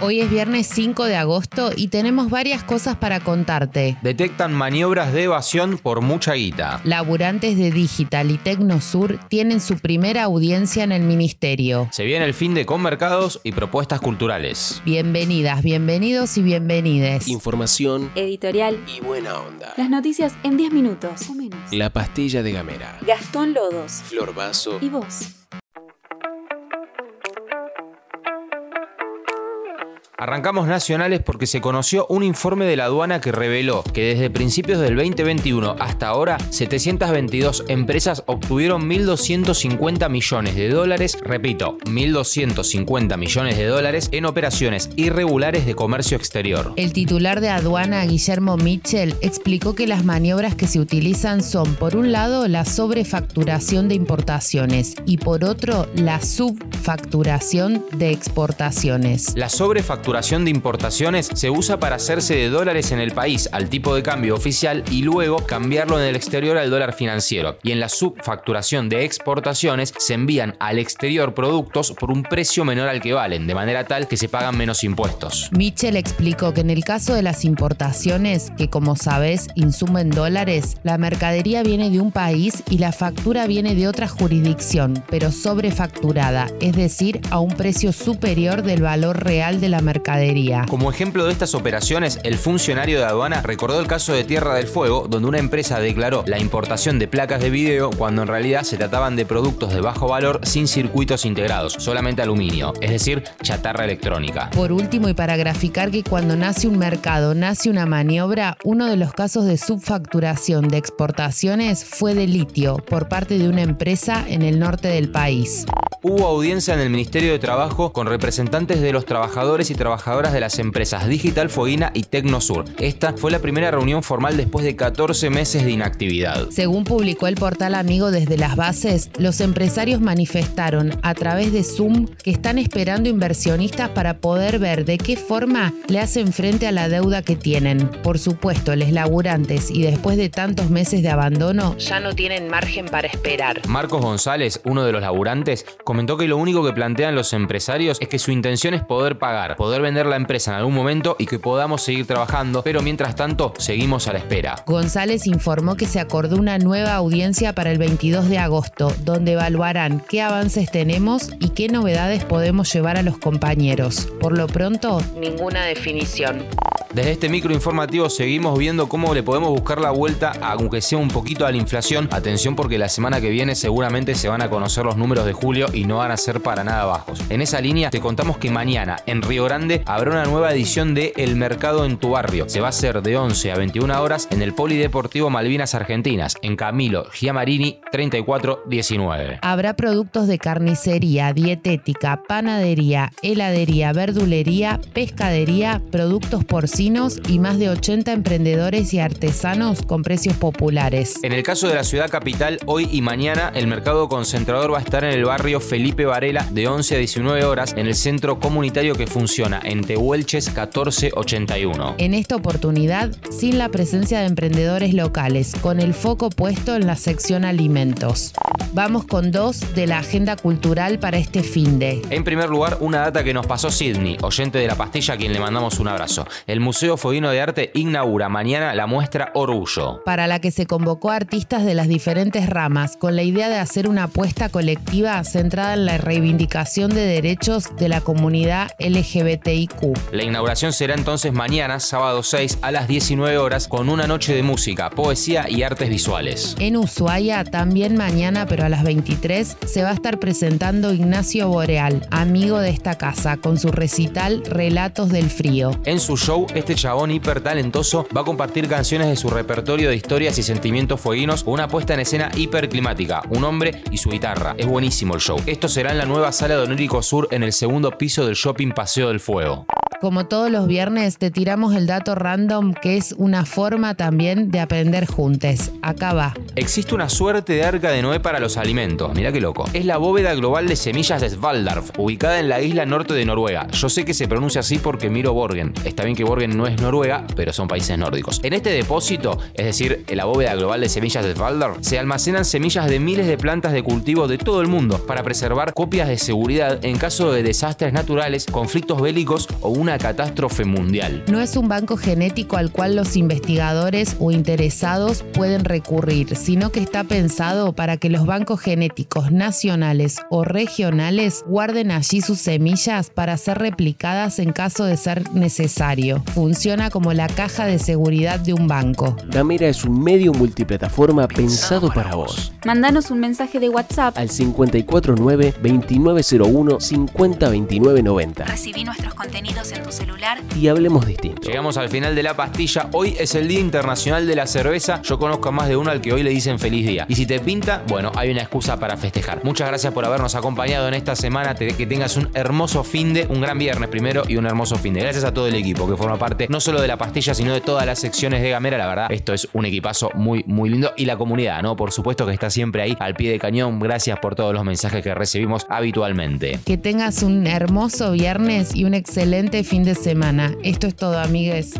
Hoy es viernes 5 de agosto y tenemos varias cosas para contarte. Detectan maniobras de evasión por mucha guita. Laburantes de Digital y Tecnosur tienen su primera audiencia en el ministerio. Se viene el fin de Conmercados y propuestas culturales. Bienvenidas, bienvenidos y bienvenides. Información Editorial. y buena onda. Las noticias en 10 minutos o menos. La pastilla de Gamera. Gastón Lodos. Flor Vaso. ¿Y vos? Arrancamos nacionales porque se conoció un informe de la aduana que reveló que desde principios del 2021 hasta ahora 722 empresas obtuvieron 1.250 millones de dólares, repito, 1.250 millones de dólares en operaciones irregulares de comercio exterior. El titular de aduana, Guillermo Mitchell, explicó que las maniobras que se utilizan son, por un lado, la sobrefacturación de importaciones y por otro, la subfacturación de exportaciones. La sobrefacturación de importaciones se usa para hacerse de dólares en el país al tipo de cambio oficial y luego cambiarlo en el exterior al dólar financiero. Y en la subfacturación de exportaciones se envían al exterior productos por un precio menor al que valen, de manera tal que se pagan menos impuestos. Mitchell explicó que en el caso de las importaciones, que como sabes insumen dólares, la mercadería viene de un país y la factura viene de otra jurisdicción, pero sobrefacturada, es decir, a un precio superior del valor real de la mercadería. Como ejemplo de estas operaciones, el funcionario de aduana recordó el caso de Tierra del Fuego, donde una empresa declaró la importación de placas de video cuando en realidad se trataban de productos de bajo valor sin circuitos integrados, solamente aluminio, es decir, chatarra electrónica. Por último, y para graficar que cuando nace un mercado, nace una maniobra, uno de los casos de subfacturación de exportaciones fue de litio por parte de una empresa en el norte del país. Hubo audiencia en el Ministerio de Trabajo con representantes de los trabajadores y trabajadoras de las empresas Digital Foguina y Tecnosur. Esta fue la primera reunión formal después de 14 meses de inactividad. Según publicó el portal Amigo desde las bases, los empresarios manifestaron a través de Zoom que están esperando inversionistas para poder ver de qué forma le hacen frente a la deuda que tienen. Por supuesto, los laburantes y después de tantos meses de abandono ya no tienen margen para esperar. Marcos González, uno de los laburantes, comentó que lo único que plantean los empresarios es que su intención es poder pagar, poder vender la empresa en algún momento y que podamos seguir trabajando, pero mientras tanto seguimos a la espera. González informó que se acordó una nueva audiencia para el 22 de agosto, donde evaluarán qué avances tenemos y qué novedades podemos llevar a los compañeros. Por lo pronto, ninguna definición. Desde este micro informativo seguimos viendo cómo le podemos buscar la vuelta, aunque sea un poquito a la inflación. Atención porque la semana que viene seguramente se van a conocer los números de julio y no van a ser para nada bajos. En esa línea te contamos que mañana en Río Grande habrá una nueva edición de El Mercado en tu barrio. Se va a hacer de 11 a 21 horas en el Polideportivo Malvinas Argentinas, en Camilo Giamarini 3419. Habrá productos de carnicería, dietética, panadería, heladería, verdulería, pescadería, productos y más de 80 emprendedores y artesanos con precios populares. En el caso de la ciudad capital, hoy y mañana el mercado concentrador va a estar en el barrio Felipe Varela de 11 a 19 horas en el centro comunitario que funciona en Tehuelches 1481. En esta oportunidad, sin la presencia de emprendedores locales, con el foco puesto en la sección alimentos. Vamos con dos de la agenda cultural para este fin de. En primer lugar, una data que nos pasó Sidney, oyente de la pastilla a quien le mandamos un abrazo. El Museo Foguino de Arte inaugura mañana la muestra Orgullo. para la que se convocó a artistas de las diferentes ramas con la idea de hacer una apuesta colectiva centrada en la reivindicación de derechos de la comunidad LGBTIQ. La inauguración será entonces mañana, sábado 6, a las 19 horas, con una noche de música, poesía y artes visuales. En Ushuaia, también mañana, pero a las 23, se va a estar presentando Ignacio Boreal, amigo de esta casa, con su recital Relatos del Frío. En su show, este chabón hiper talentoso va a compartir canciones de su repertorio de historias y sentimientos fueguinos con una puesta en escena hiper climática, un hombre y su guitarra. Es buenísimo el show. Esto será en la nueva sala de Onérico Sur en el segundo piso del shopping Paseo del Fuego. Como todos los viernes, te tiramos el dato random, que es una forma también de aprender juntos. Acá va. Existe una suerte de arca de Noé para los alimentos. Mira qué loco. Es la bóveda global de semillas de Svalbard, ubicada en la isla norte de Noruega. Yo sé que se pronuncia así porque miro Borgen. Está bien que Borgen no es Noruega, pero son países nórdicos. En este depósito, es decir, en la bóveda global de semillas de Svalbard, se almacenan semillas de miles de plantas de cultivo de todo el mundo para preservar copias de seguridad en caso de desastres naturales, conflictos bélicos o una catástrofe mundial. No es un banco genético al cual los investigadores o interesados pueden recurrir, sino que está pensado para que los bancos genéticos nacionales o regionales guarden allí sus semillas para ser replicadas en caso de ser necesario. Funciona como la caja de seguridad de un banco. Gamera es un medio multiplataforma pensado para vos. Mandanos un mensaje de WhatsApp Al 549-2901-502990 Recibí nuestros contenidos en tu celular. y hablemos distinto. Llegamos al final de la pastilla. Hoy es el Día Internacional de la Cerveza. Yo conozco a más de uno al que hoy le dicen feliz día. Y si te pinta, bueno, hay una excusa para festejar. Muchas gracias por habernos acompañado en esta semana. Te- que tengas un hermoso fin de, un gran viernes primero y un hermoso fin de. Gracias a todo el equipo que forma parte no solo de la pastilla, sino de todas las secciones de Gamera. La verdad, esto es un equipazo muy, muy lindo. Y la comunidad, ¿no? Por supuesto que está siempre ahí al pie de cañón. Gracias por todos los mensajes que recibimos habitualmente. Que tengas un hermoso viernes y un excelente fin de semana. Esto es todo, amigues.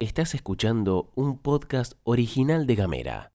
Estás escuchando un podcast original de Gamera.